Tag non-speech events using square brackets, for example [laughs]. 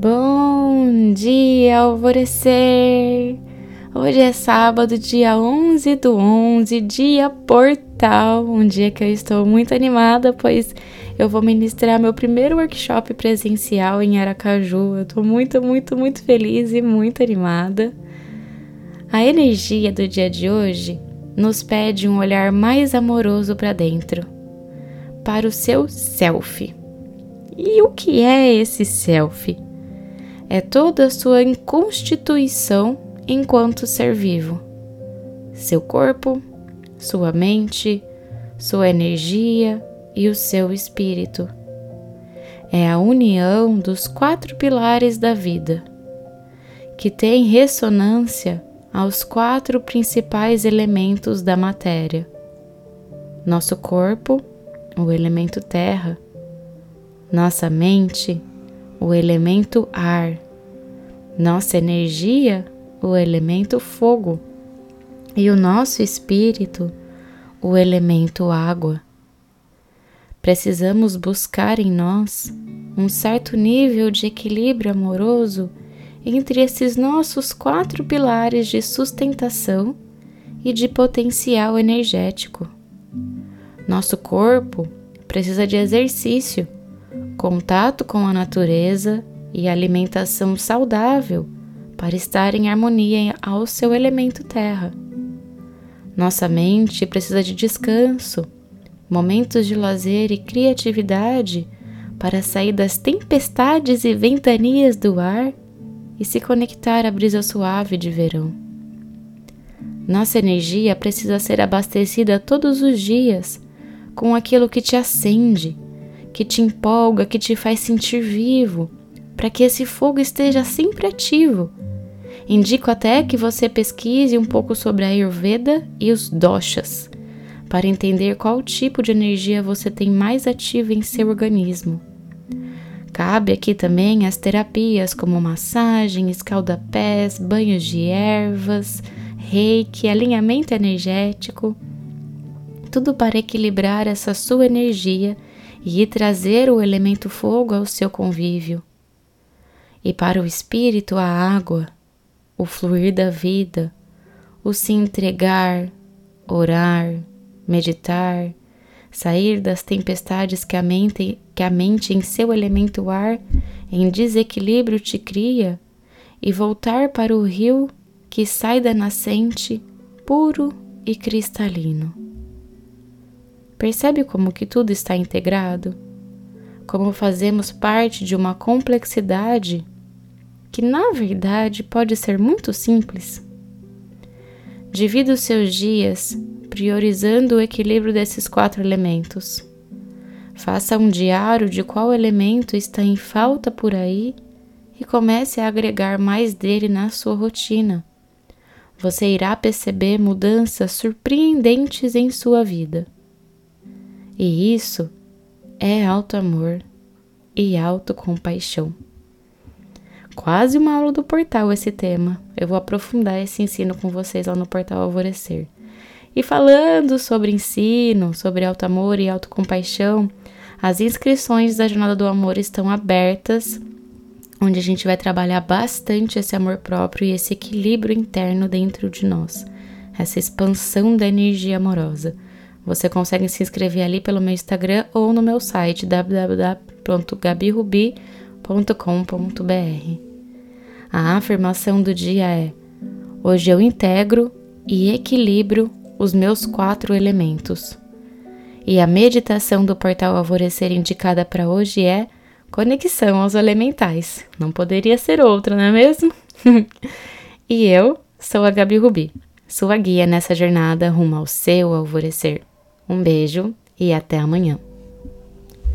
Bom dia, alvorecer! Hoje é sábado, dia 11 do 11, dia portal, um dia que eu estou muito animada, pois eu vou ministrar meu primeiro workshop presencial em Aracaju. Eu estou muito, muito, muito feliz e muito animada. A energia do dia de hoje nos pede um olhar mais amoroso para dentro, para o seu self. E o que é esse self? É toda a sua constituição enquanto ser vivo. Seu corpo, sua mente, sua energia e o seu espírito. É a união dos quatro pilares da vida, que tem ressonância aos quatro principais elementos da matéria: nosso corpo, o elemento terra, nossa mente, o elemento ar, nossa energia, o elemento fogo, e o nosso espírito, o elemento água. Precisamos buscar em nós um certo nível de equilíbrio amoroso entre esses nossos quatro pilares de sustentação e de potencial energético. Nosso corpo precisa de exercício, contato com a natureza e alimentação saudável para estar em harmonia ao seu elemento terra. Nossa mente precisa de descanso, momentos de lazer e criatividade para sair das tempestades e ventanias do ar e se conectar à brisa suave de verão. Nossa energia precisa ser abastecida todos os dias com aquilo que te acende, que te empolga, que te faz sentir vivo, para que esse fogo esteja sempre ativo. Indico até que você pesquise um pouco sobre a Ayurveda e os doshas, para entender qual tipo de energia você tem mais ativa em seu organismo. Cabe aqui também as terapias como massagem, escaldapés, banhos de ervas, reiki, alinhamento energético. Tudo para equilibrar essa sua energia e trazer o elemento fogo ao seu convívio. E para o espírito, a água, o fluir da vida, o se entregar, orar, meditar, sair das tempestades que a mente, que a mente em seu elemento ar, em desequilíbrio te cria, e voltar para o rio que sai da nascente, puro e cristalino. Percebe como que tudo está integrado? Como fazemos parte de uma complexidade que, na verdade, pode ser muito simples? Divida os seus dias priorizando o equilíbrio desses quatro elementos. Faça um diário de qual elemento está em falta por aí e comece a agregar mais dele na sua rotina. Você irá perceber mudanças surpreendentes em sua vida. E isso é auto-amor e autocompaixão. Quase uma aula do portal esse tema. Eu vou aprofundar esse ensino com vocês lá no portal Alvorecer. E falando sobre ensino, sobre alto amor e autocompaixão, as inscrições da Jornada do Amor estão abertas, onde a gente vai trabalhar bastante esse amor próprio e esse equilíbrio interno dentro de nós, essa expansão da energia amorosa. Você consegue se inscrever ali pelo meu Instagram ou no meu site www.gabirubi.com.br. A afirmação do dia é: Hoje eu integro e equilibro os meus quatro elementos. E a meditação do portal Alvorecer indicada para hoje é conexão aos elementais. Não poderia ser outra, não é mesmo? [laughs] e eu sou a Gabi Rubi, sua guia nessa jornada rumo ao seu alvorecer. Um beijo e até amanhã.